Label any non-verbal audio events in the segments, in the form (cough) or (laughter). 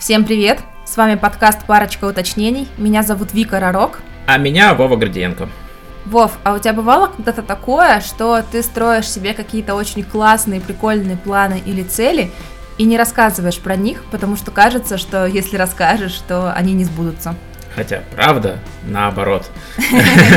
Всем привет! С вами подкаст «Парочка уточнений». Меня зовут Вика Ророк. А меня Вова Гордиенко. Вов, а у тебя бывало когда-то такое, что ты строишь себе какие-то очень классные, прикольные планы или цели и не рассказываешь про них, потому что кажется, что если расскажешь, то они не сбудутся? Хотя, правда, наоборот. (laughs)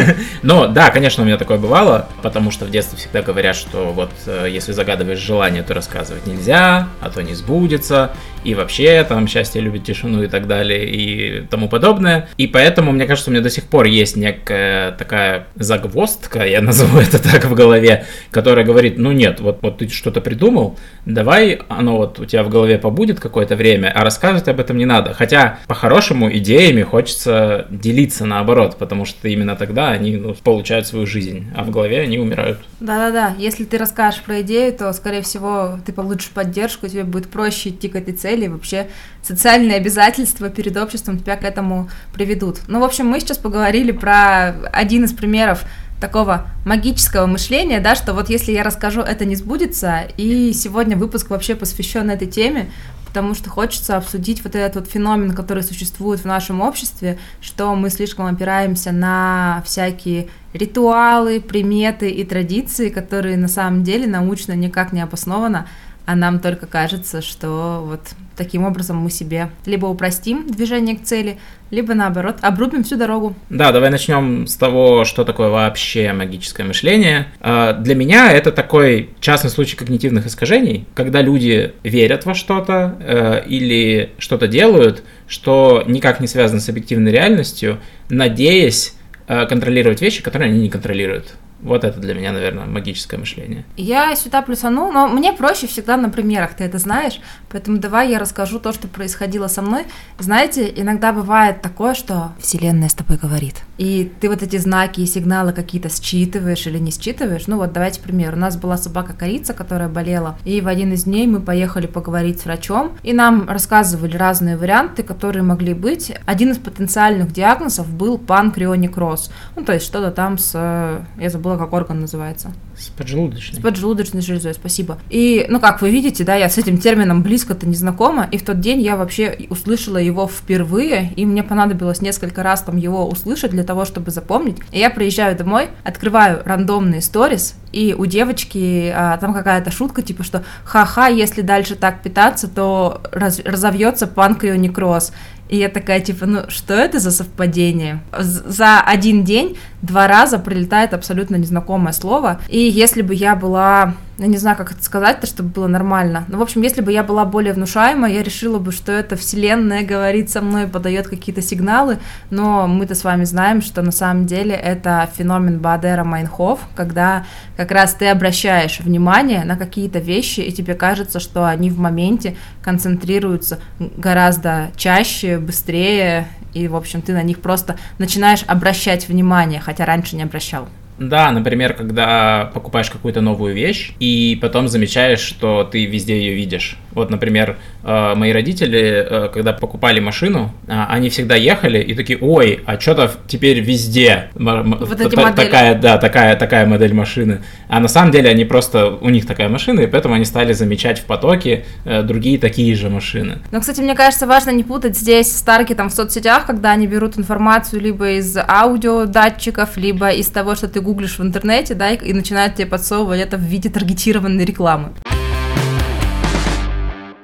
(laughs) Но да, конечно, у меня такое бывало, потому что в детстве всегда говорят, что вот э, если загадываешь желание, то рассказывать нельзя, а то не сбудется, и вообще там счастье любит тишину и так далее и тому подобное. И поэтому, мне кажется, у меня до сих пор есть некая такая загвоздка, я назову это (laughs) так в голове, которая говорит, ну нет, вот, вот ты что-то придумал, давай оно вот у тебя в голове побудет какое-то время, а рассказывать об этом не надо. Хотя, по-хорошему, идеями хочется делиться наоборот, потому что именно тогда они ну, получают свою жизнь, а в голове они умирают. Да-да-да, если ты расскажешь про идею, то, скорее всего, ты получишь поддержку, тебе будет проще идти к этой цели, вообще социальные обязательства перед обществом тебя к этому приведут. Ну, в общем, мы сейчас поговорили про один из примеров такого магического мышления, да, что вот если я расскажу, это не сбудется, и сегодня выпуск вообще посвящен этой теме, потому что хочется обсудить вот этот вот феномен, который существует в нашем обществе, что мы слишком опираемся на всякие ритуалы, приметы и традиции, которые на самом деле научно никак не обоснованы, а нам только кажется, что вот таким образом мы себе либо упростим движение к цели, либо наоборот обрубим всю дорогу. Да, давай начнем с того, что такое вообще магическое мышление. А, для меня это такой частный случай когнитивных искажений, когда люди верят во что-то э, или что-то делают, что никак не связано с объективной реальностью, надеясь э, контролировать вещи, которые они не контролируют. Вот это для меня, наверное, магическое мышление. Я сюда плюсану, но мне проще всегда на примерах, ты это знаешь, поэтому давай я расскажу то, что происходило со мной. Знаете, иногда бывает такое, что Вселенная с тобой говорит, и ты вот эти знаки и сигналы какие-то считываешь или не считываешь. Ну вот давайте пример. У нас была собака-корица, которая болела, и в один из дней мы поехали поговорить с врачом, и нам рассказывали разные варианты, которые могли быть. Один из потенциальных диагнозов был панкреонекроз. Ну то есть что-то там с... Я забыла забыла, как орган называется. С поджелудочной. С поджелудочной железой, спасибо. И, ну, как вы видите, да, я с этим термином близко-то не знакома, и в тот день я вообще услышала его впервые, и мне понадобилось несколько раз там его услышать для того, чтобы запомнить. И я приезжаю домой, открываю рандомные сторис, и у девочки а, там какая-то шутка, типа, что ха-ха, если дальше так питаться, то раз, разовьется панкреонекроз. И я такая, типа, ну что это за совпадение? За один день два раза прилетает абсолютно незнакомое слово. И если бы я была я не знаю, как это сказать-то, чтобы было нормально. Ну, в общем, если бы я была более внушаема, я решила бы, что это вселенная говорит со мной, подает какие-то сигналы, но мы-то с вами знаем, что на самом деле это феномен Бадера Майнхоф, когда как раз ты обращаешь внимание на какие-то вещи, и тебе кажется, что они в моменте концентрируются гораздо чаще, быстрее, и, в общем, ты на них просто начинаешь обращать внимание, хотя раньше не обращал. Да, например, когда покупаешь какую-то новую вещь и потом замечаешь, что ты везде ее видишь. Вот, например, э, мои родители, э, когда покупали машину, а, они всегда ехали и такие, ой, а что-то теперь везде вот эти модели. такая, да, такая, такая модель машины. А на самом деле они просто, у них такая машина, и поэтому они стали замечать в потоке э, другие такие же машины. Но, кстати, мне кажется, важно не путать здесь с таргетом в соцсетях, когда они берут информацию либо из аудиодатчиков, либо из того, что ты гуглишь в интернете, да, и, и начинают тебе подсовывать это в виде таргетированной рекламы.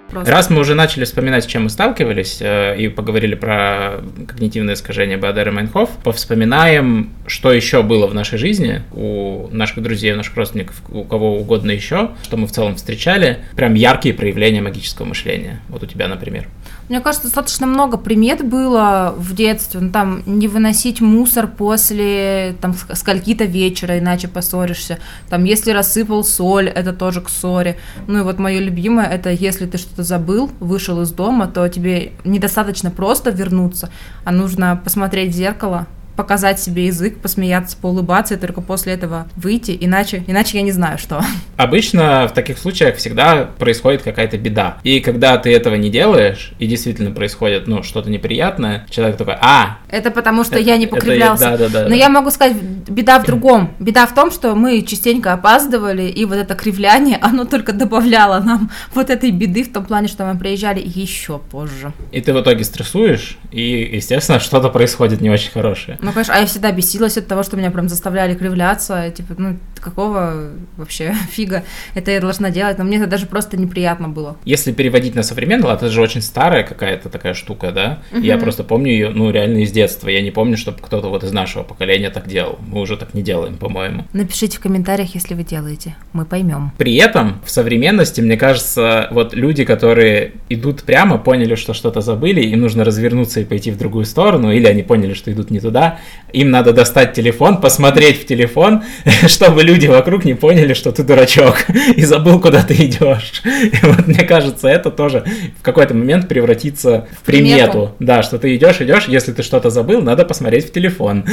Просто. Раз мы уже начали вспоминать, с чем мы сталкивались, э, и поговорили про когнитивное искажение Бадера Майнхоф, повспоминаем, что еще было в нашей жизни у наших друзей, у наших родственников, у кого угодно еще, что мы в целом встречали, прям яркие проявления магического мышления. Вот у тебя, например. Мне кажется, достаточно много примет было в детстве. Ну, там не выносить мусор после там скольки-то вечера, иначе поссоришься. Там если рассыпал соль, это тоже к ссоре. Ну и вот мое любимое, это если ты что-то забыл, вышел из дома, то тебе недостаточно просто вернуться, а нужно посмотреть в зеркало, показать себе язык, посмеяться, поулыбаться и только после этого выйти, иначе, иначе я не знаю что. Обычно в таких случаях всегда происходит какая-то беда. И когда ты этого не делаешь, и действительно происходит, ну, что-то неприятное, человек такой, а... Это потому, что это, я не покривлялся. Это, да, да, да, Но да. я могу сказать, беда в другом. Беда в том, что мы частенько опаздывали, и вот это кривляние, (laughs) оно только добавляло нам вот этой беды в том плане, что мы приезжали еще позже. И ты в итоге стрессуешь, и, естественно, (laughs) что-то происходит не очень хорошее. Ну, конечно, а я всегда бесилась от того, что меня прям заставляли кривляться, типа, ну, какого вообще (laughs) фига это я должна делать, но мне это даже просто неприятно было. Если переводить на современный, это же очень старая какая-то такая штука, да? Угу. Я просто помню ее, ну, реально из детства. Я не помню, чтобы кто-то вот из нашего поколения так делал. Мы уже так не делаем, по-моему. Напишите в комментариях, если вы делаете. Мы поймем. При этом в современности, мне кажется, вот люди, которые идут прямо, поняли, что что-то забыли, им нужно развернуться и пойти в другую сторону, или они поняли, что идут не туда, им надо достать телефон, посмотреть в телефон, (laughs) чтобы люди вокруг не поняли, что ты дурачок (laughs) и забыл, куда ты идешь. (laughs) И вот мне кажется, это тоже в какой-то момент превратится в примету. примету. Да, что ты идешь, идешь, если ты что-то забыл, надо посмотреть в телефон.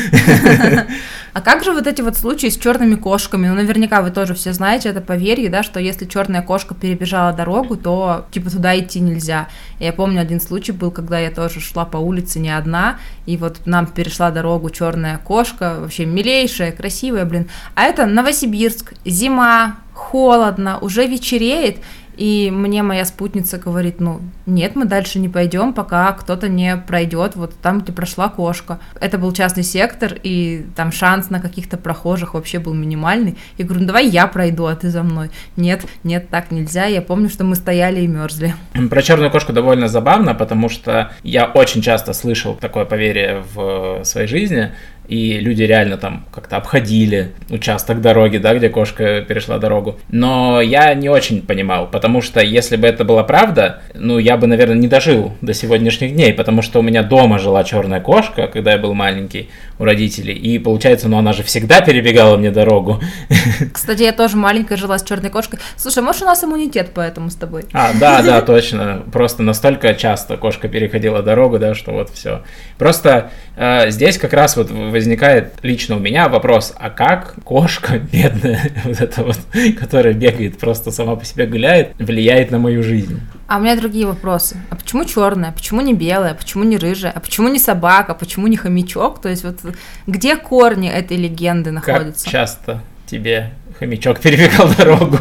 А как же вот эти вот случаи с черными кошками? Ну, наверняка вы тоже все знаете это поверье, да, что если черная кошка перебежала дорогу, то типа туда идти нельзя. Я помню один случай был, когда я тоже шла по улице не одна, и вот нам перешла дорогу черная кошка, вообще милейшая, красивая, блин. А это Новосибирск, зима, холодно, уже вечереет, и мне моя спутница говорит, ну, нет, мы дальше не пойдем, пока кто-то не пройдет вот там, где прошла кошка. Это был частный сектор, и там шанс на каких-то прохожих вообще был минимальный. Я говорю, ну давай я пройду, а ты за мной. Нет, нет, так нельзя. Я помню, что мы стояли и мерзли. (clears throat) Про черную кошку довольно забавно, потому что я очень часто слышал такое поверье в своей жизни, и люди реально там как-то обходили участок дороги, да, где кошка перешла дорогу. Но я не очень понимал, потому что если бы это была правда, ну, я бы, наверное, не дожил до сегодняшних дней, потому что у меня дома жила черная кошка, когда я был маленький у родителей, и получается, ну, она же всегда перебегала мне дорогу. (laughs) Кстати, я тоже маленькая жила с черной кошкой. Слушай, может, у нас иммунитет поэтому с тобой? А, да, да, (laughs) точно. Просто настолько часто кошка переходила дорогу, да, что вот все. Просто э, здесь как раз вот возникает лично у меня вопрос, а как кошка (laughs) бедная, (laughs) вот эта вот, которая бегает, просто сама по себе гуляет, влияет на мою жизнь? А у меня другие вопросы. А почему черная? Почему не белая? Почему не рыжая? А почему не собака? Почему не хомячок? То есть вот где корни этой легенды находятся? Как часто тебе хомячок перебегал (laughs) дорогу.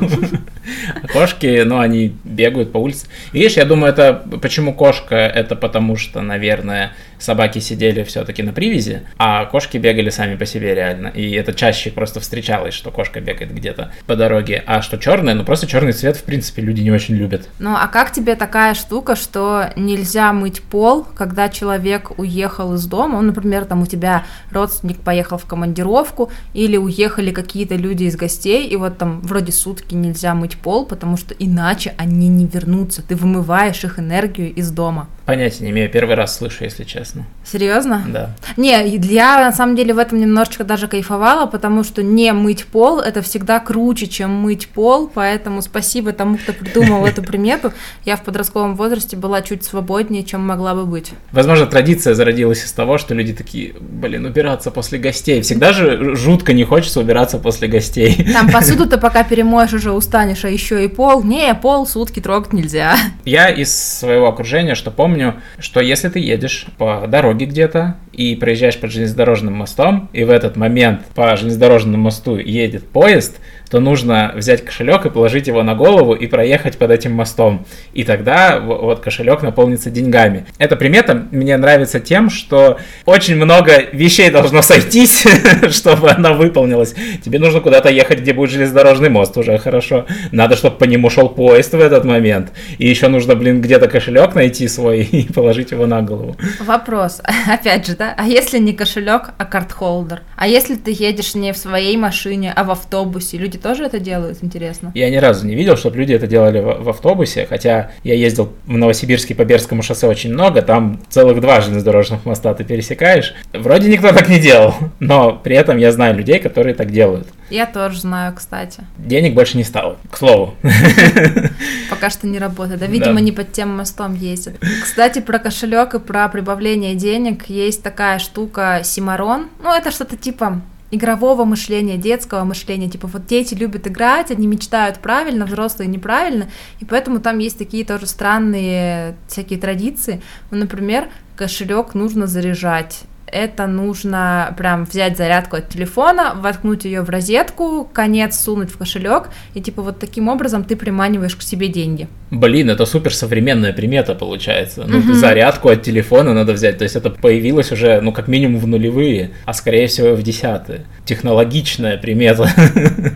Кошки, ну, они бегают по улице. Видишь, я думаю, это почему кошка, это потому что, наверное, собаки сидели все-таки на привязи, а кошки бегали сами по себе реально. И это чаще просто встречалось, что кошка бегает где-то по дороге. А что черная, ну просто черный цвет, в принципе, люди не очень любят. Ну а как тебе такая штука, что нельзя мыть пол, когда человек уехал из дома? Он, например, там у тебя родственник поехал в командировку, или уехали какие-то люди из гостей, и вот там вроде сутки нельзя мыть пол, потому что иначе они не вернутся. Ты вымываешь их энергию из дома. Понятия не имею, первый раз слышу, если честно. Серьезно? Да. Не, я на самом деле в этом немножечко даже кайфовала, потому что не мыть пол это всегда круче, чем мыть пол, поэтому спасибо тому, кто придумал эту (laughs) примету. Я в подростковом возрасте была чуть свободнее, чем могла бы быть. Возможно, традиция зародилась из того, что люди такие, блин, убираться после гостей. Всегда же жутко не хочется убираться после гостей. Там посуду-то (laughs) пока перемоешь, уже устанешь, а еще и пол. Не, пол сутки трогать нельзя. Я из своего окружения, что помню, что если ты едешь по дороге где-то и проезжаешь под железнодорожным мостом, и в этот момент по железнодорожному мосту едет поезд, то нужно взять кошелек и положить его на голову и проехать под этим мостом. И тогда вот кошелек наполнится деньгами. Эта примета мне нравится тем, что очень много вещей должно сойтись, (laughs) чтобы она выполнилась. Тебе нужно куда-то ехать, где будет железнодорожный мост, уже хорошо. Надо, чтобы по нему шел поезд в этот момент. И еще нужно, блин, где-то кошелек найти свой (laughs) и положить его на голову. Вопрос, (laughs) опять же, да? А если не кошелек, а карт-холдер? А если ты едешь не в своей машине, а в автобусе? Люди тоже это делают, интересно? Я ни разу не видел, чтобы люди это делали в, в автобусе, хотя я ездил в Новосибирске по Бердскому шоссе очень много, там целых два железнодорожных моста ты пересекаешь. Вроде никто так не делал, но при этом я знаю людей, которые так делают. Я тоже знаю, кстати. Денег больше не стало, к слову. (laughs) Пока что не работает. Да, видимо, Да. не под тем мостом ездит. Кстати, про кошелек и про прибавление денег есть такая штука Симарон. Ну, это что-то типа игрового мышления, детского мышления. Типа вот дети любят играть, они мечтают правильно, взрослые неправильно, и поэтому там есть такие тоже странные всякие традиции. Ну, например, кошелек нужно заряжать. Это нужно прям взять зарядку от телефона, воткнуть ее в розетку, конец сунуть в кошелек, и типа вот таким образом ты приманиваешь к себе деньги. Блин, это супер современная примета получается. Ну, Мгм. зарядку от телефона надо взять. То есть это появилось уже, ну, как минимум в нулевые, а скорее всего в десятые. Технологичная примета. (laughs)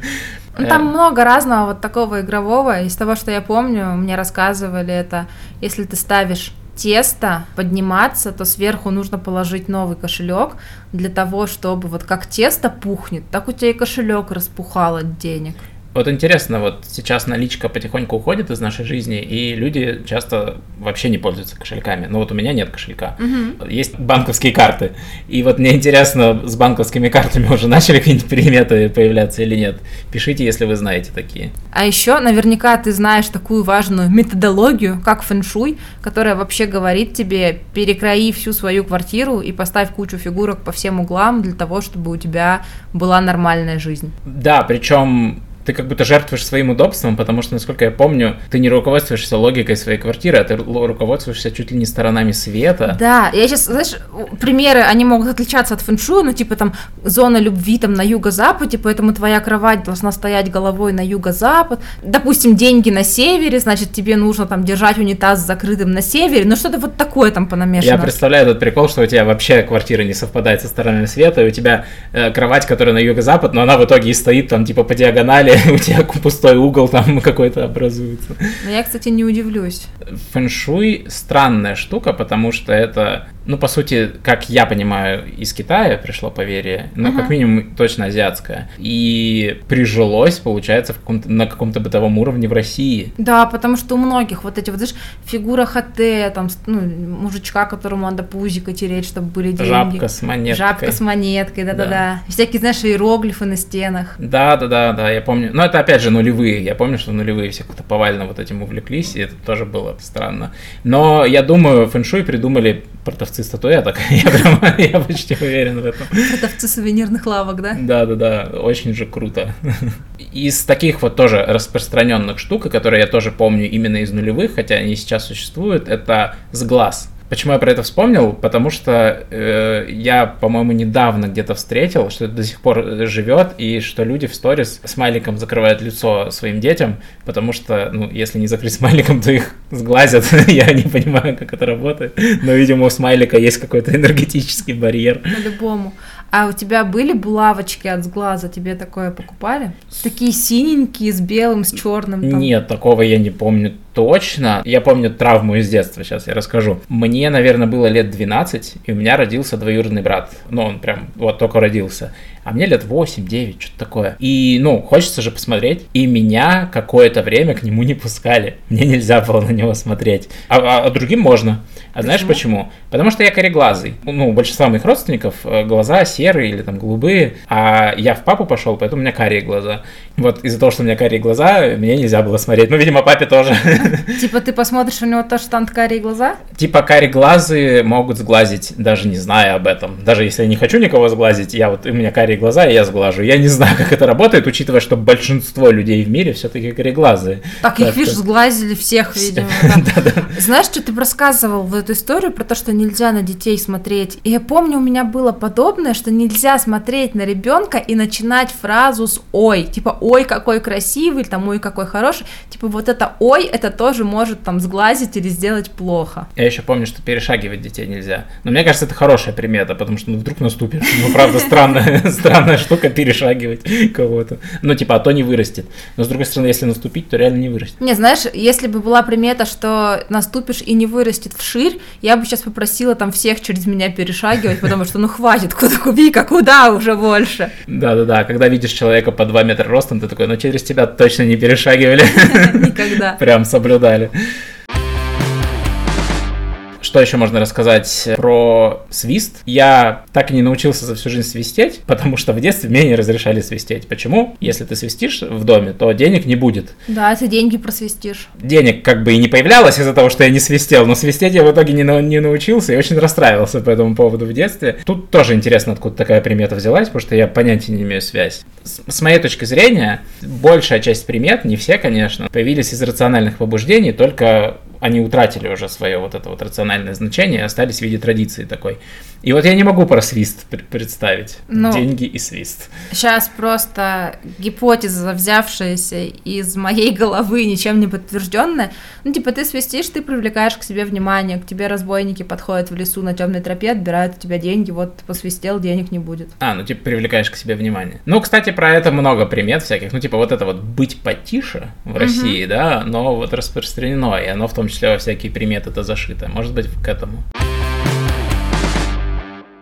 Ну, Э. там много разного вот такого игрового. Из того, что я помню, мне рассказывали это, если ты ставишь тесто подниматься, то сверху нужно положить новый кошелек для того, чтобы вот как тесто пухнет, так у тебя и кошелек распухал от денег. Вот интересно, вот сейчас наличка потихоньку уходит из нашей жизни, и люди часто вообще не пользуются кошельками. Ну вот у меня нет кошелька. Есть банковские карты. И вот мне интересно, с банковскими картами уже начали какие-нибудь приметы появляться или нет? Пишите, если вы знаете такие. А еще наверняка ты знаешь такую важную методологию, как фэншуй, которая вообще говорит тебе, перекрои всю свою квартиру и поставь кучу фигурок по всем углам для того, чтобы у тебя была нормальная жизнь. Да, причем ты как будто жертвуешь своим удобством, потому что, насколько я помню, ты не руководствуешься логикой своей квартиры, а ты ру- руководствуешься чуть ли не сторонами света. Да, я сейчас, знаешь, примеры, они могут отличаться от фэншуя, ну, типа там зона любви там на юго-западе, поэтому твоя кровать должна стоять головой на юго-запад. Допустим, деньги на севере, значит, тебе нужно там держать унитаз закрытым на севере, ну, что-то вот такое там понамешано. Я представляю этот прикол, что у тебя вообще квартира не совпадает со сторонами света, и у тебя э, кровать, которая на юго-запад, но она в итоге и стоит там типа по диагонали, (laughs) у тебя пустой угол там (laughs) какой-то образуется. Но я, кстати, не удивлюсь. Фэншуй странная штука, потому что это, ну, по сути, как я понимаю, из Китая пришло поверье, ну, Ага. как минимум, точно азиатское. И прижилось, получается, в каком-то, на каком-то бытовом уровне в России. Да, потому что у многих вот эти вот, знаешь, фигура ХТ, там, ну, мужичка, которому надо пузико тереть, чтобы были деньги. Жабка с монеткой. Жабка с монеткой, да-да-да. Всякие, знаешь, иероглифы на стенах. Да, да, да, да, я помню. Но это опять же нулевые. Я помню, что нулевые все как-то повально вот этим увлеклись, и это тоже было странно. Но я думаю, фэншуй придумали продавцы статуэток. (laughs) Я прям, я почти уверен в этом. Продавцы сувенирных лавок, да? Да, да, да, очень же круто. Из таких вот тоже распространенных штук, которые я тоже помню именно из нулевых, хотя они сейчас существуют, это сглаз. Почему я про это вспомнил? Потому что э, я, по-моему, недавно где-то встретил, что это до сих пор э, живет, и что люди в сторис смайликом закрывают лицо своим детям, потому что, ну, если не закрыть смайликом, то их сглазят. (laughs) я не понимаю, как это работает, но, видимо, у смайлика есть какой-то энергетический барьер. По-любому. А у тебя были булавочки от сглаза? Тебе такое покупали? Такие синенькие, с белым, с черным. там. Нет, такого я не помню точно. Я помню травму из детства, сейчас я расскажу. Мне, наверное, было лет 12, и у меня родился двоюродный брат. Ну, он прям вот только родился. А мне лет 8-9, что-то такое. И, ну, хочется же посмотреть. И меня какое-то время к нему не пускали. Мне нельзя было на него смотреть. А, а- а другим можно. А знаешь Почему? почему? Потому что я кореглазый. Ну, у большинства моих родственников э, глаза серые или там голубые, а я в папу пошел, поэтому у меня карие глаза. Вот из-за того, что у меня карие глаза, мне нельзя было смотреть. Ну, видимо, папе тоже. (laughs) Типа ты посмотришь, у него тоже там карие глаза? Типа карие глазы могут сглазить, даже не зная об этом. Даже если я не хочу никого сглазить, я вот, у меня карие глаза, и я сглажу. Я не знаю, (laughs) как это работает, учитывая, что большинство людей в мире все-таки кареглазые. Так, их, Так видишь, что- сглазили всех, видимо. (laughs) Знаешь, что ты рассказывал в эту историю про то, что нельзя на детей смотреть? И я помню, у меня было подобное, что нельзя смотреть на ребенка и начинать фразу с «ой». Типа «ой, какой красивый», там «ой, какой хороший». Типа вот это «ой» это тоже может там сглазить или сделать плохо. Я еще помню, что перешагивать детей нельзя. Но мне кажется, это хорошая примета, потому что ну, вдруг наступишь. Ну, правда, странная, (laughs) странная штука перешагивать кого-то. Ну, типа, а то не вырастет. Но, с другой стороны, если наступить, то реально не вырастет. Не, знаешь, если бы была примета, что наступишь и не вырастет вширь, я бы сейчас попросила там всех через меня перешагивать, потому что ну хватит, куда кубика, куда уже больше. Да-да-да, когда видишь человека по 2 метра ростом, ты такой, ну, через тебя точно не перешагивали. (laughs) Никогда. Прям соблюдали. Что еще можно рассказать про свист? Я так и не научился за всю жизнь свистеть, потому что в детстве мне не разрешали свистеть. Почему? Если ты свистишь в доме, то денег не будет. Да, ты деньги просвистишь. Денег как бы и не появлялось из-за того, что я не свистел, но свистеть я в итоге не, на- не научился и очень расстраивался по этому поводу в детстве. Тут тоже интересно, откуда такая примета взялась, потому что я понятия не имею связь. С, с моей точки зрения, большая часть примет, не все, конечно, появились из рациональных побуждений, только они утратили уже свое вот это вот рациональное значение, остались в виде традиции такой. И вот я не могу про свист пр- представить. Ну. Деньги и свист. Сейчас просто гипотеза, взявшаяся из моей головы, ничем не подтвержденная. Ну, типа, ты свистишь, ты привлекаешь к себе внимание, к тебе разбойники подходят в лесу на темной тропе, отбирают у тебя деньги, вот посвистел, денег не будет. А, ну типа привлекаешь к себе внимание. Ну, кстати, про это много примет всяких. Ну, типа вот это вот быть потише в России, да, но вот распространено, и оно в том числе во всякие приметы это зашито. Может быть, к этому.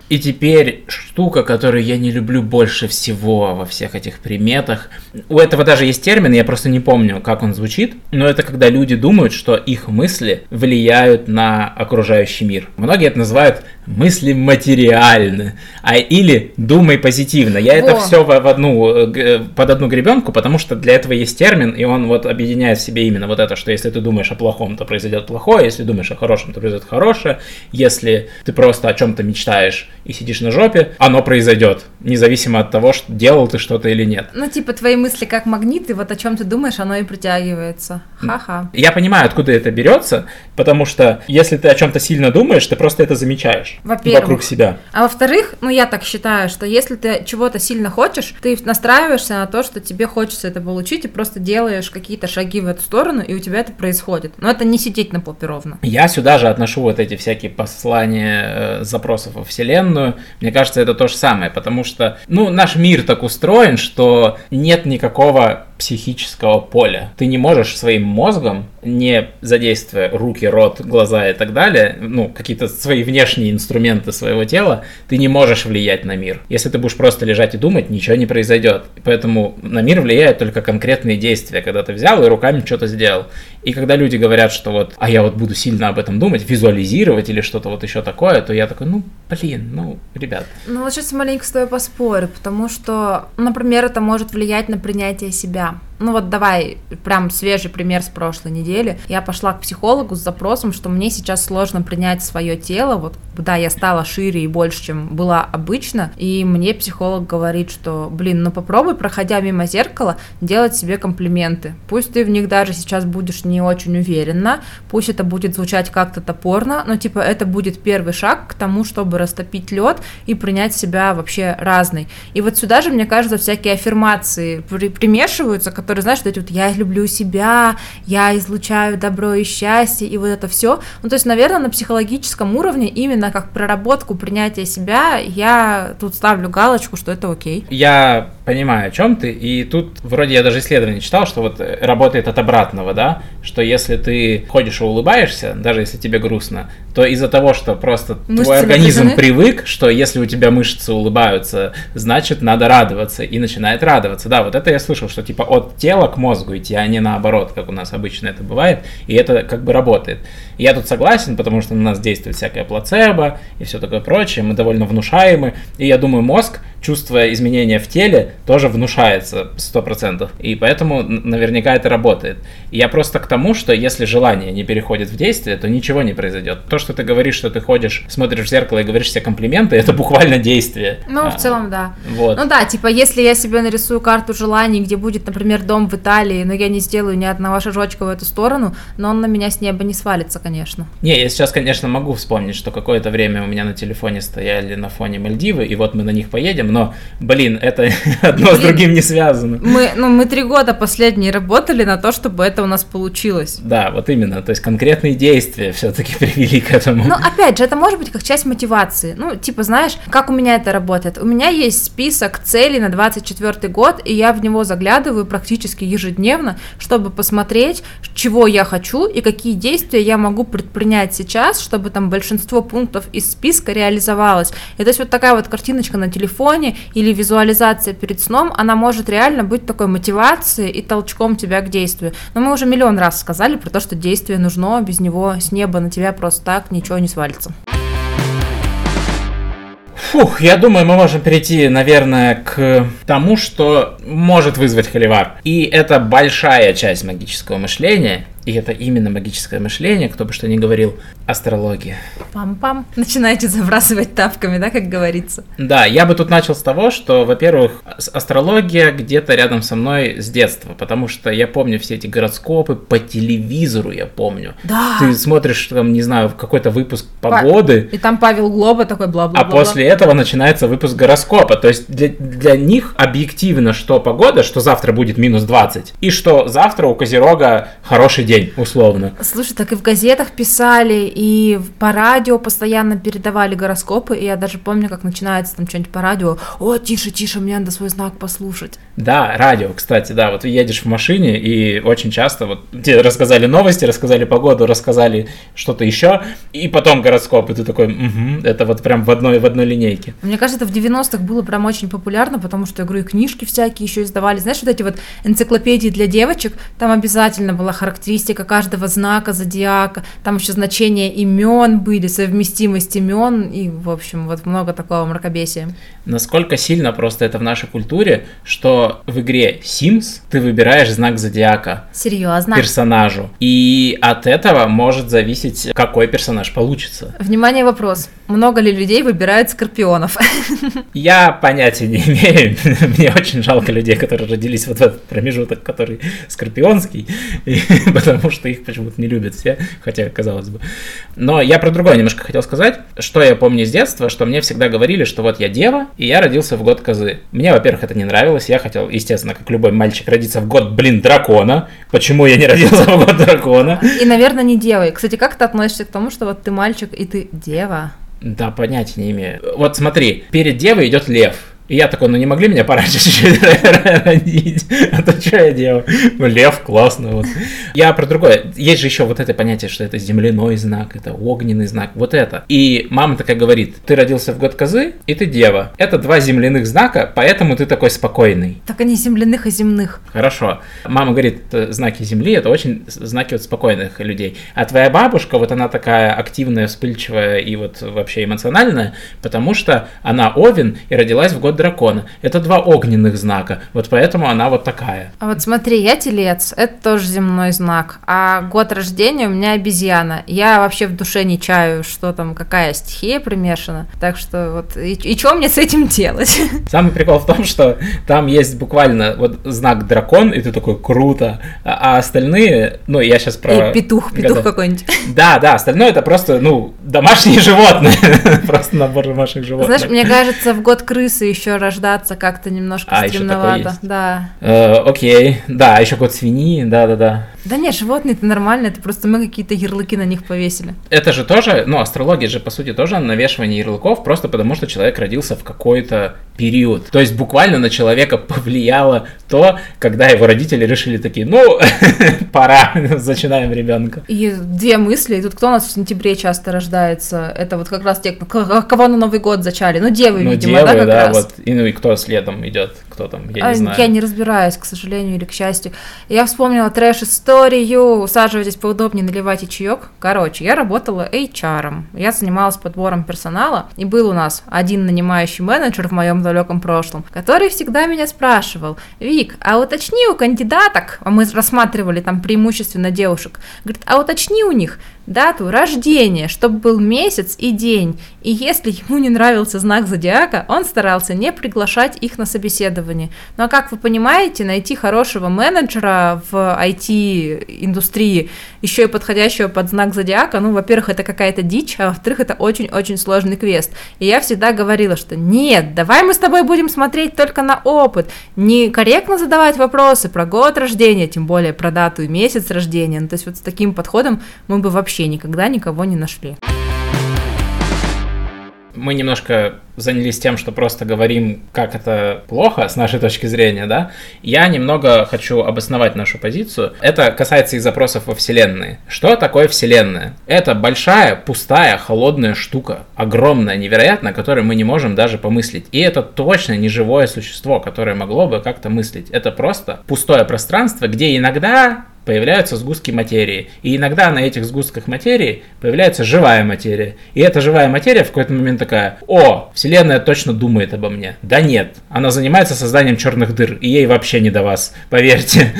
И теперь штука, которую я не люблю больше всего во всех этих приметах. У этого даже есть термин, я просто не помню, как он звучит, но это когда люди думают, что их мысли влияют на окружающий мир. Многие это называют мысли материальны, а или думай позитивно. Я это Во. все в, в одну, э, г- под одну гребенку, потому что для этого есть термин, и он вот объединяет в себе именно вот это, что если ты думаешь о плохом, то произойдет плохое, если думаешь о хорошем, то произойдет хорошее, если ты просто о чем-то мечтаешь и сидишь на жопе, оно произойдет, независимо от того, что делал ты что-то или нет. Ну, типа, твои мысли как магниты, вот о чем ты думаешь, оно и притягивается. Ха-ха. Я понимаю, откуда это берется, потому что если ты о чем-то сильно думаешь, ты просто это замечаешь Во-первых. вокруг себя. А во-вторых, ну я так считаю, что если ты чего-то сильно хочешь, ты настраиваешься на то, что тебе хочется это получить, и просто делаешь какие-то шаги в эту сторону, и у тебя это происходит. Но это не сидеть на попе ровно. Я сюда же отношу вот эти всякие послания э, запросов во Вселенную. Мне кажется, это то же самое, потому что, ну, наш мир так устроен, что нет никакого психического поля. Ты не можешь своим мозгом, не задействуя руки, рот, глаза и так далее, ну, какие-то свои внешние инструменты своего тела, ты не можешь влиять на мир. Если ты будешь просто лежать и думать, ничего не произойдет. Поэтому на мир влияют только конкретные действия, когда ты взял и руками что-то сделал. И когда люди говорят, что вот, а я вот буду сильно об этом думать, визуализировать или что-то вот еще такое, то я такой, ну, блин, ну, ребят. Ну вот сейчас маленько с тобой поспорю, потому что, например, это может влиять на принятие себя. Ну вот давай, прям свежий пример с прошлой недели. Я пошла к психологу с запросом, что мне сейчас сложно принять свое тело. Вот, да, я стала шире и больше, чем была обычно. И мне психолог говорит, что, блин, ну попробуй, проходя мимо зеркала, делать себе комплименты. Пусть ты в них даже сейчас будешь не очень уверена, пусть это будет звучать как-то топорно, но типа это будет первый шаг к тому, чтобы растопить лед и принять себя вообще разной. И вот сюда же, мне кажется, всякие аффирмации при- примешиваются, которые, знаешь, вот эти вот «я люблю себя», «я излучаю добро и счастье», и вот это все. Ну, то есть, наверное, на психологическом уровне именно как проработку принятия себя я тут ставлю галочку, что это окей. Я понимаю, о чем ты, и тут вроде я даже исследование читал, что вот э, работает от обратного, да, что если ты ходишь и улыбаешься, даже если тебе грустно, то из-за того, что просто Мышцы твой организм напряжены. привык, что если у тебя мышцы улыбаются, значит надо радоваться, и начинает радоваться. Да, вот это я слышал, что типа от тела к мозгу идти, а не наоборот, как у нас обычно это бывает, и это как бы работает. Я тут согласен, потому что на нас действует всякое плацебо и все такое прочее, мы довольно внушаемы, и я думаю, мозг, чувствуя изменения в теле, тоже внушается 100%, и поэтому наверняка это работает. И я просто к тому, что если желание не переходит в действие, то ничего не произойдет. То, что ты говоришь, что ты ходишь, смотришь в зеркало и говоришь себе комплименты, это буквально действие. Ну, А, в целом, да. Вот. Ну да, типа, если я себе нарисую карту желаний, где будет, например, дом в Италии, но я не сделаю ни одного шажочка в эту сторону, но он на меня с неба не свалится, конечно. Не, я сейчас, конечно, могу вспомнить, что какое-то время у меня на телефоне стояли на фоне Мальдивы, и вот мы на них поедем, но, блин, это (laughs) одно с Блин. другим не связано. Мы, ну, мы три года последние работали на то, чтобы это у нас получилось. Да, вот именно, то есть конкретные действия все-таки (laughs) привели к этому. Но опять же, это может быть как часть мотивации. Ну, типа, знаешь, как у меня это работает? У меня есть список целей на 24 год, и я в него заглядываю практически ежедневно, чтобы посмотреть, чего я хочу и какие действия я могу предпринять сейчас, чтобы там большинство пунктов из списка реализовалось. И то есть вот такая вот картиночка на телефоне, фоне или визуализация перед сном, она может реально быть такой мотивацией и толчком тебя к действию. Но мы уже миллион раз сказали про то, что действие нужно, без него с неба на тебя просто так ничего не свалится. Фух, я думаю, мы можем перейти, наверное, к тому, что может вызвать холивар. И это большая часть магического мышления, и это именно магическое мышление, кто бы что ни говорил, астрология. Пам-пам. Начинаете забрасывать тапками, да, как говорится? Да, я бы тут начал с того, что, во-первых, астрология где-то рядом со мной с детства, потому что я помню все эти гороскопы по телевизору, я помню. Да. Ты смотришь, там, не знаю, какой-то выпуск погоды, И там Павел Глоба такой бла-бла-бла. а после этого начинается выпуск гороскопа. То есть для, для них объективно, что погода, что завтра будет минус 20, и что завтра у Козерога хороший день, условно. Слушай, так и в газетах писали, и по радио постоянно передавали гороскопы, и я даже помню, как начинается там что-нибудь по радио, о, тише, тише, мне надо свой знак послушать. Да, радио, кстати, да, вот едешь в машине, и очень часто вот тебе рассказали новости, рассказали погоду, рассказали что-то еще, и потом гороскоп, и ты такой, «Мгм, это вот прям в одной, в одной линейке. Мне кажется, это в 90-х было прям очень популярно, потому что, я говорю, и книжки всякие еще издавали. Знаешь, вот эти вот энциклопедии для девочек, там обязательно была характеристика каждого знака зодиака, там еще значения имен были, совместимость имен, и, в общем, вот много такого мракобесия. Насколько сильно просто это в нашей культуре, что в игре Sims ты выбираешь знак зодиака Серьезно. персонажу, и от этого может зависеть, какой персонаж получится. Внимание, вопрос. Много ли людей выбирают скорпионов? (laughs) Я понятия не имею. (laughs) Мне очень жалко людей, которые родились вот в этот промежуток, который скорпионский, (laughs) и- потому что их почему-то не любят все, хотя казалось бы. Но я про другое немножко хотел сказать, что я помню с детства, что мне всегда говорили, что вот я дева, и я родился в год козы. Мне, во-первых, это не нравилось, я хотел, естественно, как любой мальчик, родиться в год, блин, дракона. Почему я не родился в год дракона? И, наверное, не девой. Кстати, как ты относишься к тому, что вот ты мальчик и ты дева? Да, понятия не имею. Вот смотри, перед девой идет лев. И я такой, ну не могли меня пораньше чуть-чуть родить? А то что я делаю? Ну, лев, классно. Вот. Я про другое. Есть же еще вот это понятие, что это земляной знак, это огненный знак, вот это. И мама такая говорит, ты родился в год козы, и ты дева. Это два земляных знака, поэтому ты такой спокойный. Так они земляных и земных. Хорошо. Мама говорит, «Э, знаки Земли это очень знаки вот спокойных людей. А твоя бабушка, вот она такая активная, вспыльчивая и вот вообще эмоциональная, потому что она Овен и родилась в год дракона. Это два огненных знака. Вот поэтому она вот такая. А вот смотри, я телец, это тоже земной знак, а год рождения у меня обезьяна. Я вообще в душе не чаю, что там, какая стихия примешана. Так что вот, и, и что мне с этим делать? (laughs) Самый прикол в том, что там есть буквально вот знак дракон, и ты такой круто, а, а остальные, ну я сейчас про... И петух, петух какой-нибудь. (laughs) Да, да, остальное это просто, ну, домашние животные. (laughs) Просто набор домашних животных. Знаешь, мне кажется, в год крысы еще рождаться как-то немножко А, еще такое стремновато. есть. Да. Э, окей, да, еще год свиньи, да-да-да. Да нет, животные это нормально, это просто мы какие-то ярлыки на них повесили. Это же тоже, ну, астрология же, по сути, тоже навешивание ярлыков, просто потому что человек родился в какой-то период. То есть буквально на человека (laughs) повлияло то, когда его родители решили такие, ну, (laughs) пора, (laughs) зачинаем ребенка. И две мысли, и тут кто у нас в сентябре часто рождается? Это вот как раз те, кого на Новый год зачали? Ну, девы, Ну, видимо, девы, да, как да, раз? вот, и, ну, и кто следом идет, кто там, я А, не знаю. Я не разбираюсь, к сожалению или к счастью. Я вспомнила трэш-историю. Усаживайтесь поудобнее, наливайте чаек. Короче, я работала HR. Я занималась подбором персонала. И был у нас один нанимающий менеджер в моем далеком прошлом, который всегда меня спрашивал, Вик, а уточни у кандидаток, а мы рассматривали там преимущественно девушек, говорит, а уточни у них дату рождения, чтобы был месяц и день. И если ему не нравился знак зодиака, он старался не приглашать их на собеседование. Ну а как вы понимаете, найти хорошего менеджера в IT-индустрии, еще и подходящего под знак зодиака, ну, во-первых, это какая-то дичь, а во-вторых, это очень-очень сложный квест. И я всегда говорила, что нет, давай мы с тобой будем смотреть только на опыт, не корректно задавать вопросы про год рождения, тем более про дату и месяц рождения. Ну, то есть вот с таким подходом мы бы вообще никогда никого не нашли. мы немножко занялись тем, что просто говорим, как это плохо с нашей точки зрения, да, я немного хочу обосновать нашу позицию. Это касается и запросов во Вселенной. Что такое Вселенная? Это большая, пустая, холодная штука, огромная, невероятная, которую мы не можем даже помыслить. И это точно не живое существо, которое могло бы как-то мыслить. Это просто пустое пространство, где иногда появляются сгустки материи. И иногда на этих сгустках материи появляется живая материя. И эта живая материя в какой-то момент такая, о, Вселенная точно думает обо мне. Да нет, она занимается созданием черных дыр, и ей вообще не до вас, поверьте.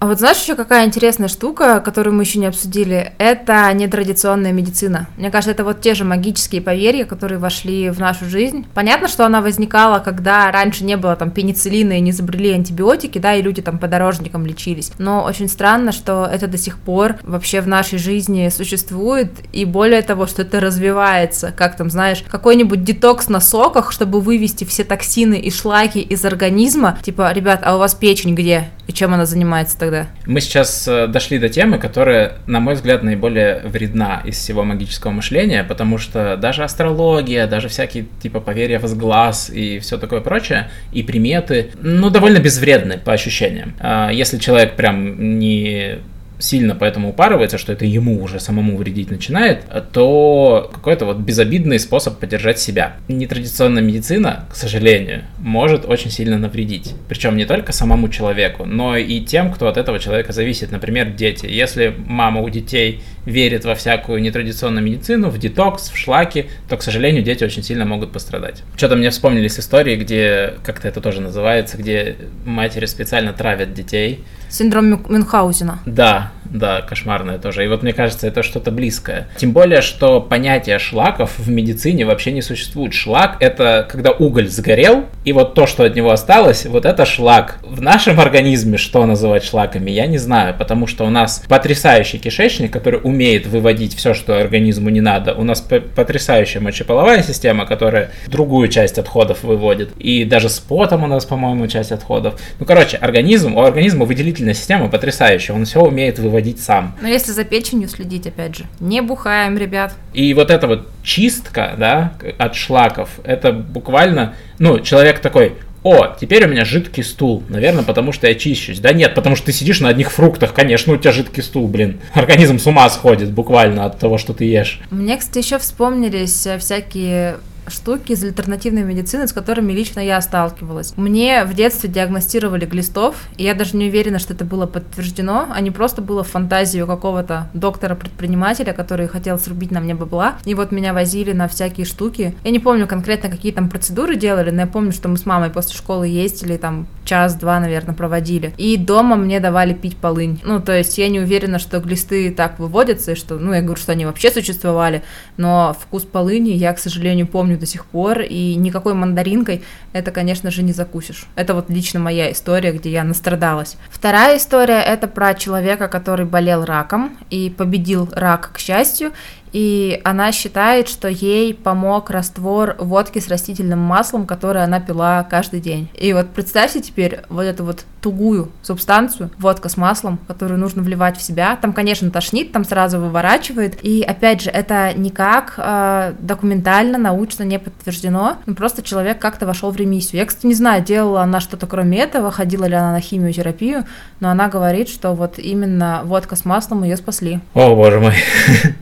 А вот знаешь еще какая интересная штука, которую мы еще не обсудили, это нетрадиционная медицина. Мне кажется, это вот те же магические поверья, которые вошли в нашу жизнь. Понятно, что она возникала, когда раньше не было там пенициллина и не изобрели антибиотики, да, и люди там подорожником лечились. Но очень странно, что это до сих пор вообще в нашей жизни существует, и более того, что это развивается. Как там, знаешь, какой-нибудь детокс на соках, чтобы вывести все токсины и шлаки из организма. Типа, ребят, а у вас печень где? И чем она занимается тогда? Мы сейчас э, дошли до темы, которая, на мой взгляд, наиболее вредна из всего магического мышления, потому что даже астрология, даже всякие типа поверья в глаз и все такое прочее, и приметы, ну, довольно безвредны по ощущениям. А если человек прям не сильно поэтому упарывается, что это ему уже самому вредить начинает, то какой-то вот безобидный способ поддержать себя. Нетрадиционная медицина, к сожалению, может очень сильно навредить. Причем не только самому человеку, но и тем, кто от этого человека зависит. Например, дети. Если мама у детей верит во всякую нетрадиционную медицину, в детокс, в шлаки, то, к сожалению, дети очень сильно могут пострадать. Что-то мне вспомнились истории, где, как-то это тоже называется, где матери специально травят детей, Синдром Мюнхгаузена. Да, да, кошмарное тоже. И вот мне кажется, это что-то близкое. Тем более, что понятие шлаков в медицине вообще не существует. Шлак — это когда уголь сгорел, и вот то, что от него осталось, вот это шлак. В нашем организме что называть шлаками, я не знаю, потому что у нас потрясающий кишечник, который умеет выводить все, что организму не надо. У нас потрясающая мочеполовая система, которая другую часть отходов выводит. И даже с потом у нас, по-моему, часть отходов. Ну, короче, организм, у организма выделительная система потрясающая, он все умеет выводить выводить сам. Но если за печенью следить, опять же, не бухаем, ребят. И вот эта вот чистка, да, от шлаков, это буквально, ну, человек такой, о, теперь у меня жидкий стул. Наверное, потому что я чищусь. Да нет, потому что ты сидишь на одних фруктах. Конечно, у тебя жидкий стул, блин. Организм с ума сходит буквально от того, что ты ешь. Мне, кстати, еще вспомнились э, всякие штуки из альтернативной медицины, с которыми лично я сталкивалась. Мне в детстве диагностировали глистов, и я даже не уверена, что это было подтверждено, а не просто было у какого-то доктора-предпринимателя, который хотел срубить на мне бабла, и вот меня возили на всякие штуки. Я не помню конкретно, какие там процедуры делали, но я помню, что мы с мамой после школы ездили, там час-два, наверное, проводили. И дома мне давали пить полынь. Ну, то есть я не уверена, что глисты так выводятся, и что, ну, я говорю, что они вообще существовали, но вкус полыни я, к сожалению, помню до сих пор, и никакой мандаринкой это, конечно же, не закусишь. Это вот лично моя история, где я настрадалась. Вторая история — это про человека, который болел раком и победил рак, к счастью, и она считает, что ей помог раствор водки с растительным маслом, который она пила каждый день. И вот представьте теперь вот эту вот тугую субстанцию, водка с маслом, которую нужно вливать в себя. Там, конечно, тошнит, там сразу выворачивает. И опять же, это никак э, документально, научно не подтверждено. Ну, просто человек как-то вошел в ремиссию. Я, кстати, не знаю, делала она что-то кроме этого, ходила ли она на химиотерапию, но она говорит, что вот именно водка с маслом ее спасли. О, боже мой.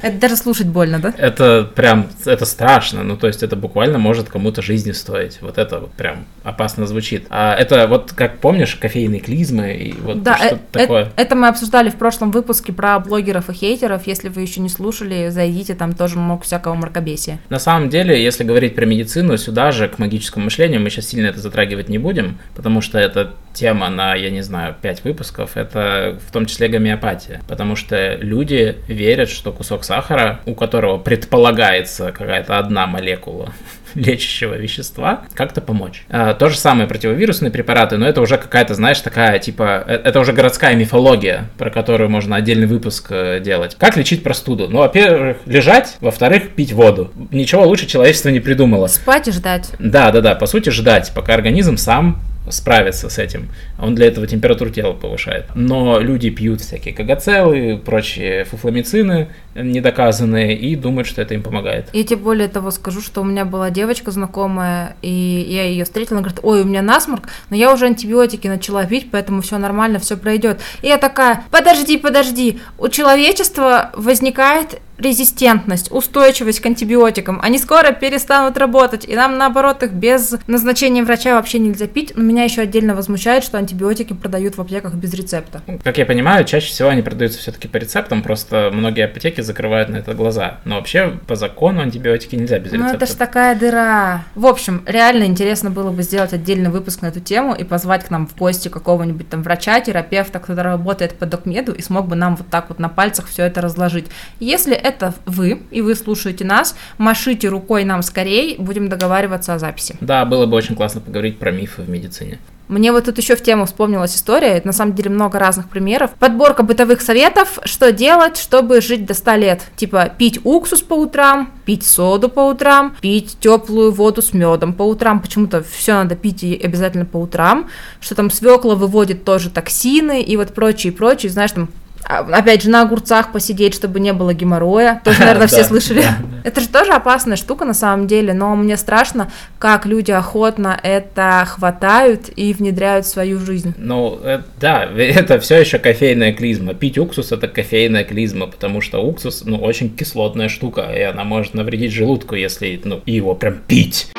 Это даже слушать больно, да? Это прям, это страшно. Ну, то есть это буквально может кому-то жизни стоить. Вот это вот прям опасно звучит. А это вот, как помнишь, кофейные клизмы и вот да, что-то э- такое. Это, это мы обсуждали в прошлом выпуске про блогеров и хейтеров. Если вы еще не слушали, зайдите, там тоже много всякого мракобесия. На самом деле, если говорить про медицину, сюда же, к магическому мышлению, мы сейчас сильно это затрагивать не будем, потому что это тема на, я не знаю, 5 выпусков, это в том числе гомеопатия. Потому что люди верят, что кусок сахара, у которого предполагается какая-то одна молекула (laughs) лечащего вещества, как-то помочь. А, то же самое противовирусные препараты, но это уже какая-то, знаешь, такая, типа, э, это уже городская мифология, про которую можно отдельный выпуск э, делать. Как лечить простуду? Ну, во-первых, лежать, во-вторых, пить воду. Ничего лучше человечество не придумало. Спать и ждать. Да, да, да, по сути, ждать, пока организм сам справиться с этим. Он для этого температуру тела повышает. Но люди пьют всякие кагацелы, прочие фуфламицины недоказанные и думают, что это им помогает. И тем более того скажу, что у меня была девочка знакомая, и я ее встретила, она говорит, ой, у меня насморк, но я уже антибиотики начала пить, поэтому все нормально, все пройдет. И я такая, подожди, подожди, у человечества возникает резистентность, устойчивость к антибиотикам, они скоро перестанут работать, и нам, наоборот, их без назначения врача вообще нельзя пить. Но меня еще отдельно возмущает, что антибиотики продают в аптеках без рецепта. Как я понимаю, чаще всего они продаются все-таки по рецептам, просто многие аптеки закрывают на это глаза. Но вообще, по закону, антибиотики нельзя без рецепта. Ну, это ж такая дыра. В общем, реально интересно было бы сделать отдельный выпуск на эту тему и позвать к нам в гости какого-нибудь там врача, терапевта, кто работает по докмеду и смог бы нам вот так вот на пальцах все это разложить. Если это вы, и вы слушаете нас, машите рукой нам скорее, будем договариваться о записи. Да, было бы очень классно поговорить про мифы в медицине. Мне вот тут еще в тему вспомнилась история, это на самом деле много разных примеров. Подборка бытовых советов, что делать, чтобы жить до 100 лет. Типа пить уксус по утрам, пить соду по утрам, пить теплую воду с медом по утрам. Почему-то все надо пить и обязательно по утрам. Что там свекла выводит тоже токсины и вот прочие, прочие. Знаешь, там опять же, на огурцах посидеть, чтобы не было геморроя. (laughs) Тоже, наверное, все слышали. Это же тоже опасная штука на самом деле, но мне страшно, как люди охотно это хватают и внедряют в свою жизнь. Ну, э, да, (laughs) это все еще кофейная клизма. Пить уксус это кофейная клизма, потому что уксус, ну, очень кислотная штука, и она может навредить желудку, если, ну, его прям пить.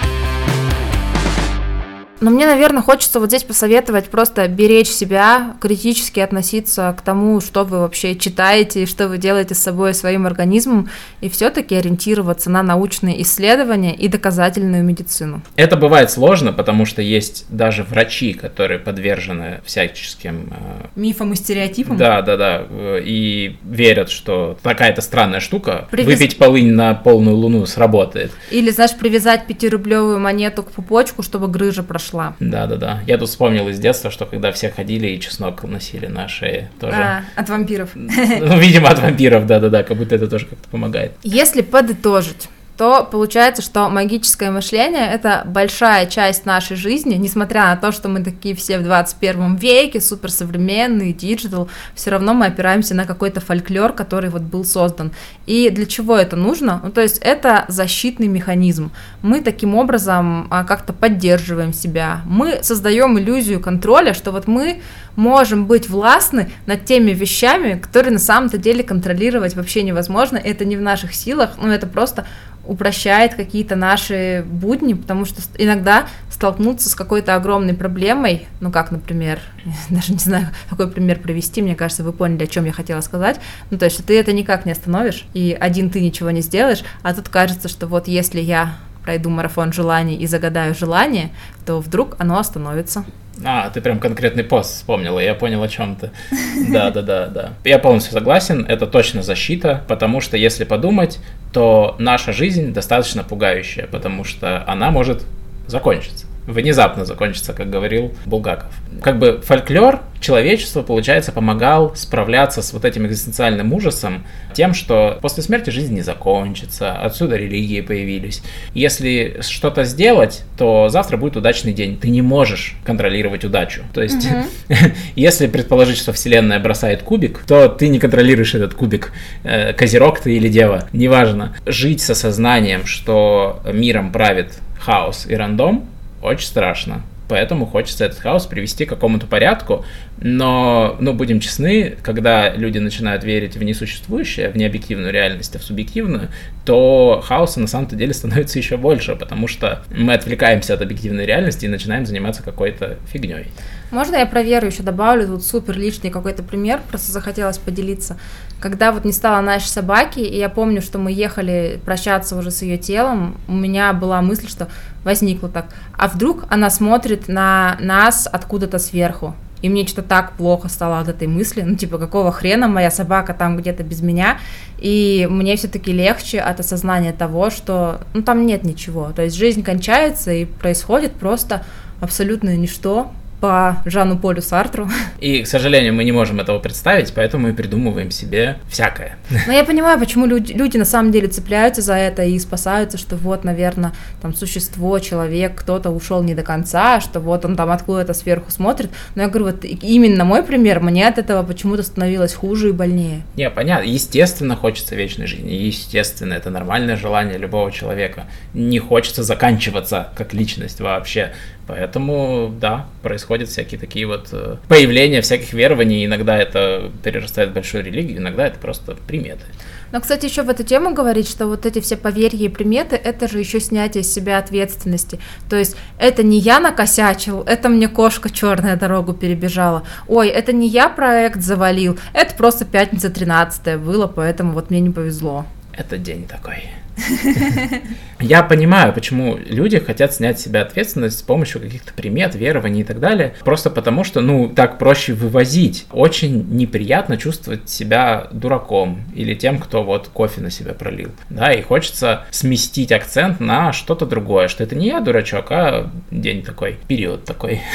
Но мне, наверное, хочется вот здесь посоветовать просто беречь себя, критически относиться к тому, что вы вообще читаете, что вы делаете с собой, своим организмом, и все-таки ориентироваться на научные исследования и доказательную медицину. Это бывает сложно, потому что есть даже врачи, которые подвержены всяческим... Э... Мифам и стереотипам? Да, да, да, и верят, что такая-то странная штука, Привез... выпить полынь на полную луну сработает. Или, знаешь, привязать пятирублевую монету к пупочку, чтобы грыжа прошла пошла. Да, да, да. Я тут вспомнил из детства, что когда все ходили и чеснок носили на шее тоже. А, от вампиров. Ну, видимо, от вампиров, да, да, да, как будто это тоже как-то помогает. Если подытожить, то получается, что магическое мышление — это большая часть нашей жизни, несмотря на то, что мы такие все в 21 веке, суперсовременные, digital, все равно мы опираемся на какой-то фольклор, который вот был создан. И для чего это нужно? Ну, то есть это защитный механизм. Мы таким образом а, как-то поддерживаем себя, мы создаем иллюзию контроля, что вот мы можем быть властны над теми вещами, которые на самом-то деле контролировать вообще невозможно, это не в наших силах, но это просто упрощает какие-то наши будни, потому что иногда столкнуться с какой-то огромной проблемой, ну как, например, (laughs) даже не знаю, какой пример привести, мне кажется, вы поняли, о чем я хотела сказать, ну то есть, ты это никак не остановишь, и один ты ничего не сделаешь, а тут кажется, что вот если я пройду марафон желаний и загадаю желание, то вдруг оно остановится. А, ты прям конкретный пост вспомнила, я понял о чем ты. (laughs) Да, да, да, да. Я полностью согласен, это точно защита, потому что если подумать, то наша жизнь достаточно пугающая, потому что она может закончиться внезапно закончится, как говорил Булгаков. Как бы фольклор человечество, получается, помогал справляться с вот этим экзистенциальным ужасом тем, что после смерти жизнь не закончится, отсюда религии появились. Если что-то сделать, то завтра будет удачный день. Ты не можешь контролировать удачу. То есть, (laughs) если предположить, что Вселенная бросает кубик, то ты не контролируешь этот кубик. Э, козерог ты или дева, неважно. Жить с осознанием, что миром правит хаос и рандом, очень страшно. Поэтому хочется этот хаос привести к какому-то порядку. Но, ну, будем честны, когда люди начинают верить в несуществующее, в необъективную реальность, а в субъективную, то хаоса на самом-то деле становится еще больше, потому что мы отвлекаемся от объективной реальности и начинаем заниматься какой-то фигней. Можно я про веру еще добавлю? Тут супер личный какой-то пример, просто захотелось поделиться. Когда вот не стало нашей собаки, и я помню, что мы ехали прощаться уже с ее телом, у меня была мысль, что возникла так, а вдруг она смотрит на нас откуда-то сверху, и мне что-то так плохо стало от этой мысли, ну, типа, какого хрена моя собака там где-то без меня, и мне все-таки легче от осознания того, что, ну, там нет ничего, то есть жизнь кончается, и происходит просто абсолютно ничто, по Жану Полю Сартру. (laughs) И, к сожалению, мы не можем этого представить, поэтому мы придумываем себе всякое. (laughs) Но я понимаю, почему люди, люди на самом деле цепляются за это и спасаются, что вот, наверное, там существо, человек, кто-то ушел не до конца, что вот он там откуда-то сверху смотрит. Но я говорю, вот именно мой пример, мне от этого почему-то становилось хуже и больнее. Не, понятно, естественно, хочется вечной жизни, естественно, это нормальное желание любого человека. Не хочется заканчиваться как личность вообще. Поэтому, да, происходят всякие такие вот э, появления всяких верований. Иногда это перерастает в большую религию, иногда это просто приметы. Но, кстати, еще в эту тему говорить, что вот эти все поверья и приметы, это же еще снятие с себя ответственности. То есть это не я накосячил, это мне кошка черная дорогу перебежала. Ой, это не я проект завалил, это просто пятница 13 было, поэтому вот мне не повезло. Это день такой. Я понимаю, почему люди хотят снять с себя ответственность с помощью каких-то примет, верований и так далее. Просто потому, что, ну, так проще вывозить. Очень неприятно чувствовать себя дураком или тем, кто вот кофе на себя пролил. Да, и хочется сместить акцент на что-то другое, что это не я дурачок, а день такой, период такой. (laughs)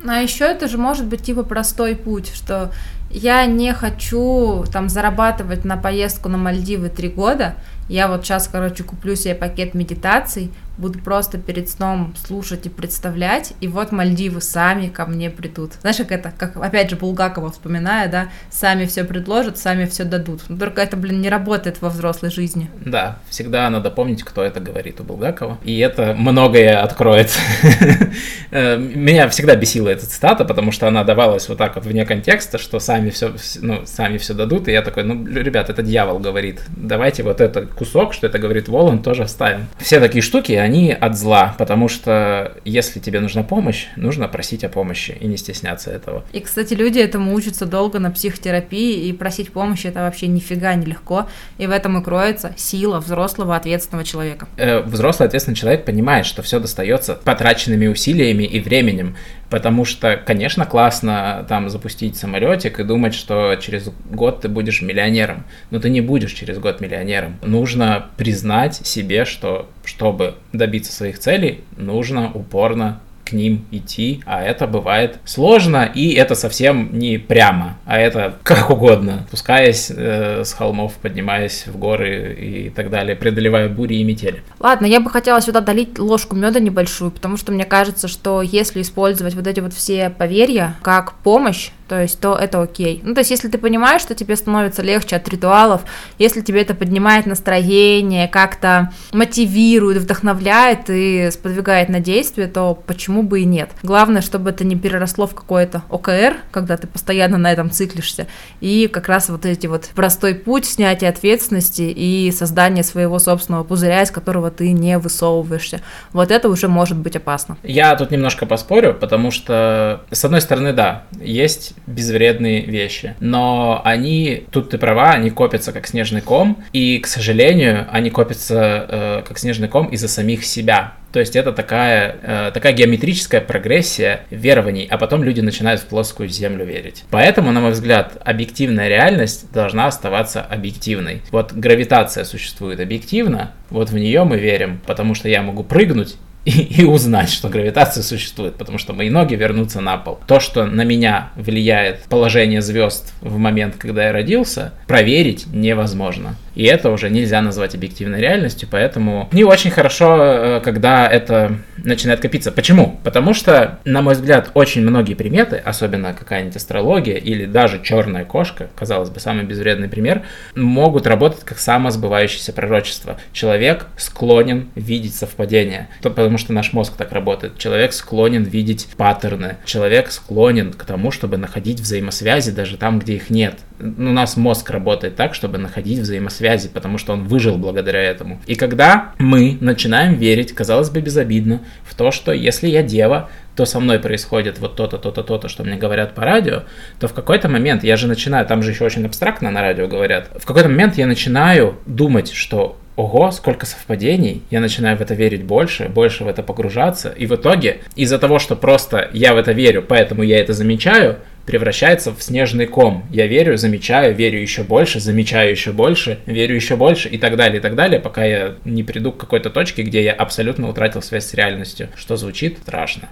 Ну, а еще это же может быть типа простой путь, что я не хочу там зарабатывать на поездку на Мальдивы три года, я вот сейчас, короче, куплю себе пакет медитаций, буду просто перед сном слушать и представлять, и вот Мальдивы сами ко мне придут. Знаешь, как это, как опять же Булгакова вспоминая, да, сами все предложат, сами все дадут. Но только это, блин, не работает во взрослой жизни. Да, всегда надо помнить, кто это говорит у Булгакова, и это многое откроет. (laughs) Э, меня всегда бесила эта цитата, потому что она давалась вот так вот вне контекста, что сами все, ну, сами все дадут, и я такой, ну, ребят, это дьявол говорит, давайте вот этот кусок, что это говорит Волан, тоже оставим. Все такие штуки, от зла, потому что если тебе нужна помощь, нужно просить о помощи и не стесняться этого. И, кстати, люди этому учатся долго на психотерапии, и просить помощи это вообще нифига не легко, и в этом и кроется сила взрослого ответственного человека. Э, взрослый ответственный человек понимает, что все достается потраченными усилиями и временем, потому что, конечно, классно там запустить самолетик и думать, что через год ты будешь миллионером, но ты не будешь через год миллионером. Нужно признать себе, что чтобы добиться своих целей, нужно упорно к ним идти, а это бывает сложно, и это совсем не прямо, а это как угодно, спускаясь э, с холмов, поднимаясь в горы и так далее, преодолевая бури и метели. Ладно, я бы хотела сюда долить ложку меда небольшую, потому что мне кажется, что если использовать вот эти вот все поверья как помощь, то есть, то это окей. Ну, то есть, если ты понимаешь, что тебе становится легче от ритуалов, если тебе это поднимает настроение, как-то мотивирует, вдохновляет и сподвигает на действие, то почему бы и нет? Главное, чтобы это не переросло в какое-то ОКР, когда ты постоянно на этом циклишься, и как раз вот эти вот простой путь снятия ответственности и создания своего собственного пузыря, из которого ты не высовываешься. Вот это уже может быть опасно. Я тут немножко поспорю, потому что, с одной стороны, да, есть безвредные вещи. Но они, тут ты права, они копятся как снежный ком, и, к сожалению, они копятся э, как снежный ком из-за самих себя. То есть это такая, э, такая геометрическая прогрессия верований, а потом люди начинают в плоскую землю верить. Поэтому, на мой взгляд, объективная реальность должна оставаться объективной. Вот гравитация существует объективно, вот в нее мы верим, потому что я могу прыгнуть и, и узнать, что гравитация существует, потому что мои ноги вернутся на пол. То, что на меня влияет положение звезд в момент, когда я родился, проверить невозможно. И это уже нельзя назвать объективной реальностью, поэтому не очень хорошо, э, когда это начинает копиться. Почему? Потому что, на мой взгляд, очень многие приметы, особенно какая-нибудь астрология или даже черная кошка, казалось бы, самый безвредный пример, могут работать как самосбывающееся пророчество. Человек склонен видеть совпадения, потому что наш мозг так работает. Человек склонен видеть паттерны. Человек склонен к тому, чтобы находить взаимосвязи даже там, где их нет. У нас мозг работает так, чтобы находить взаимосвязи, потому что он выжил благодаря этому. И когда мы начинаем верить, казалось бы, безобидно, в то, что если я дева, то со мной происходит вот то-то, то-то, то-то, что мне говорят по радио, то в какой-то момент я же начинаю, там же еще очень абстрактно на радио говорят, в какой-то момент я начинаю думать, что ого, сколько совпадений, я начинаю в это верить больше, больше в это погружаться, и в итоге из-за того, что просто я в это верю, поэтому я это замечаю, превращается в снежный ком. Я верю, замечаю, верю еще больше, замечаю еще больше, верю еще больше и так далее, и так далее, пока я не приду к какой-то точке, где я абсолютно утратил связь с реальностью, что звучит страшно.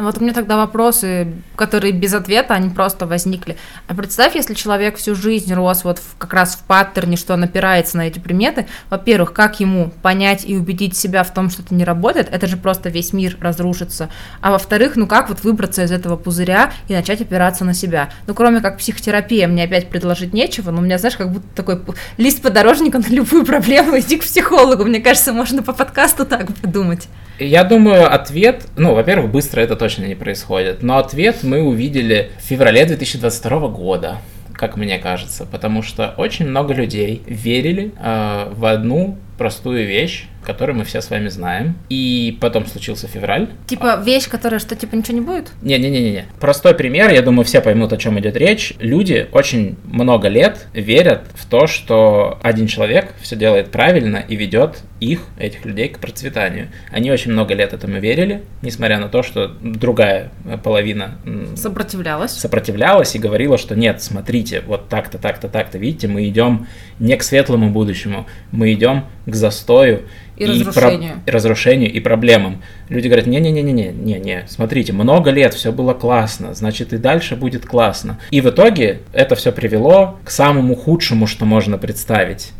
Ну вот у меня тогда вопросы, которые без ответа, они просто возникли. А представь, если человек всю жизнь рос вот в, как раз в паттерне, что он опирается на эти приметы, во-первых, как ему понять и убедить себя в том, что это не работает, это же просто весь мир разрушится. А во-вторых, ну как вот выбраться из этого пузыря и начать опираться на себя? Ну кроме как психотерапия, мне опять предложить нечего, но у меня, знаешь, как будто такой лист подорожника на любую проблему, (laughs) иди к психологу, мне кажется, можно по подкасту так придумать. Я думаю, ответ, ну, во-первых, быстро это точно не происходит, но ответ мы увидели в феврале 2022 года как мне кажется, потому что очень много людей верили э, в одну простую вещь, которую мы все с вами знаем. И потом случился февраль. Типа вещь, которая что, типа ничего не будет? Не-не-не-не. Простой пример, я думаю, все поймут, о чем идет речь. Люди очень много лет верят в то, что один человек все делает правильно и ведет их, этих людей, к процветанию. Они очень много лет этому верили, несмотря на то, что другая половина сопротивлялась. Сопротивлялась и говорила, что нет, смотрите, вот так-то, так-то, так-то, видите, мы идем не к светлому будущему, мы идем к застою и, и разрушению. Про... разрушению и проблемам. Люди говорят, не-не-не-не-не, не-не, смотрите, много лет все было классно, значит и дальше будет классно. И в итоге это все привело к самому худшему, что можно представить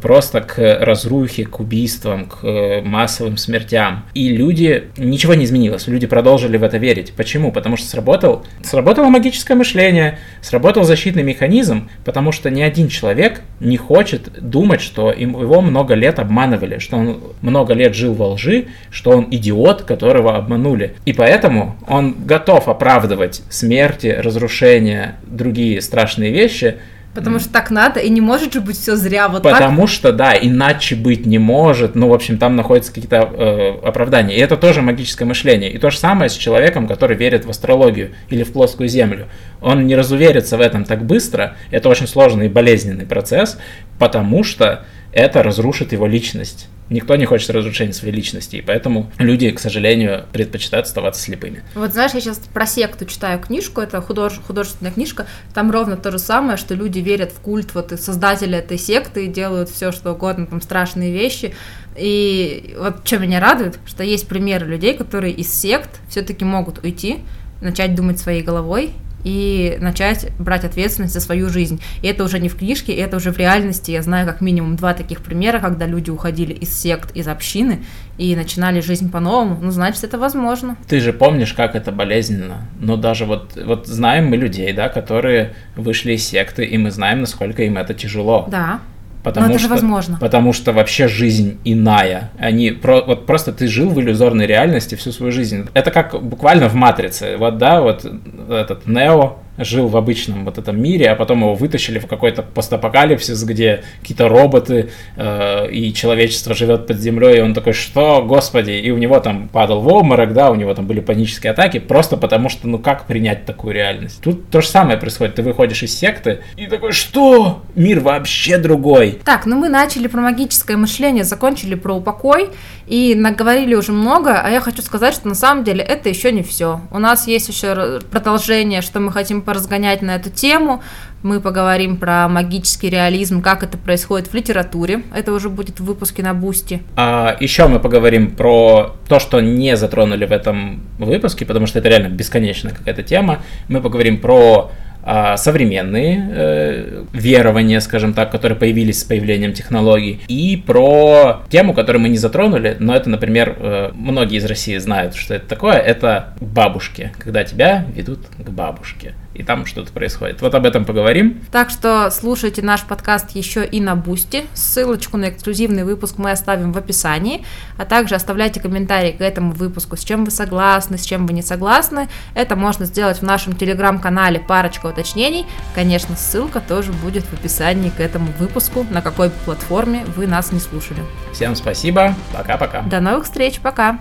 просто к разрухе, к убийствам, к э, массовым смертям. И люди, ничего не изменилось, люди продолжили в это верить. Почему? Потому что сработал, сработало магическое мышление, сработал защитный механизм, потому что ни один человек не хочет думать, что его много лет обманывали, что он много лет жил во лжи, что он идиот, которого обманули. И поэтому он готов оправдывать смерти, разрушения, другие страшные вещи, Потому что так надо, и не может же быть все зря вот Потому так. что, да, иначе быть не может. Ну, в общем, там находятся какие-то э, оправдания. И это тоже магическое мышление. И то же самое с человеком, который верит в астрологию или в плоскую землю. Он не разуверится в этом так быстро. Это очень сложный и болезненный процесс, потому что это разрушит его личность. Никто не хочет разрушения своей личности, и поэтому люди, к сожалению, предпочитают оставаться слепыми. Вот знаешь, я сейчас про секту читаю книжку, это худож... художественная книжка, там ровно то же самое, что люди верят в культ вот и создатели этой секты и делают все, что угодно, там страшные вещи. И вот что меня радует, что есть примеры людей, которые из сект все-таки могут уйти, начать думать своей головой и начать брать ответственность за свою жизнь. И это уже не в книжке, это уже в реальности. Я знаю как минимум два таких примера, когда люди уходили из сект, из общины и начинали жизнь по-новому. Ну, значит, это возможно. Ты же помнишь, как это болезненно. Но даже вот, вот знаем мы людей, да, которые вышли из секты, и мы знаем, насколько им это тяжело. Да. Потому Но это что, же возможно. Потому что вообще жизнь иная. Они про, вот просто ты жил в иллюзорной реальности всю свою жизнь. Это как буквально в матрице. Вот да, вот этот Нео жил в обычном вот этом мире, а потом его вытащили в какой-то постапокалипсис, где какие-то роботы э, и человечество живет под землей, и он такой, что, господи, и у него там падал в обморок, да, у него там были панические атаки, просто потому что, ну как принять такую реальность? Тут то же самое происходит, ты выходишь из секты и такой, что? Мир вообще другой. Так, ну мы начали про магическое мышление, закончили про упокой, и наговорили уже много, а я хочу сказать, что на самом деле это еще не все. У нас есть еще продолжение, что мы хотим поразгонять на эту тему. Мы поговорим про магический реализм, как это происходит в литературе. Это уже будет в выпуске на Boosty. А еще мы поговорим про то, что не затронули в этом выпуске, потому что это реально бесконечная какая-то тема. Мы поговорим про а, современные э, верования, скажем так, которые появились с появлением технологий, и про тему, которую мы не затронули, но это, например, э, многие из России знают, что это такое, это бабушки, когда тебя ведут к бабушке и там что-то происходит. Вот об этом поговорим. Так что слушайте наш подкаст еще и на Boosty. Ссылочку на эксклюзивный выпуск мы оставим в описании, а также оставляйте комментарии к этому выпуску, с чем вы согласны, с чем вы не согласны. Это можно сделать в нашем телеграм-канале «Парочка уточнений». Конечно, ссылка тоже будет в описании к этому выпуску, на какой платформе вы нас не слушали. Всем спасибо, пока-пока. До новых встреч, пока!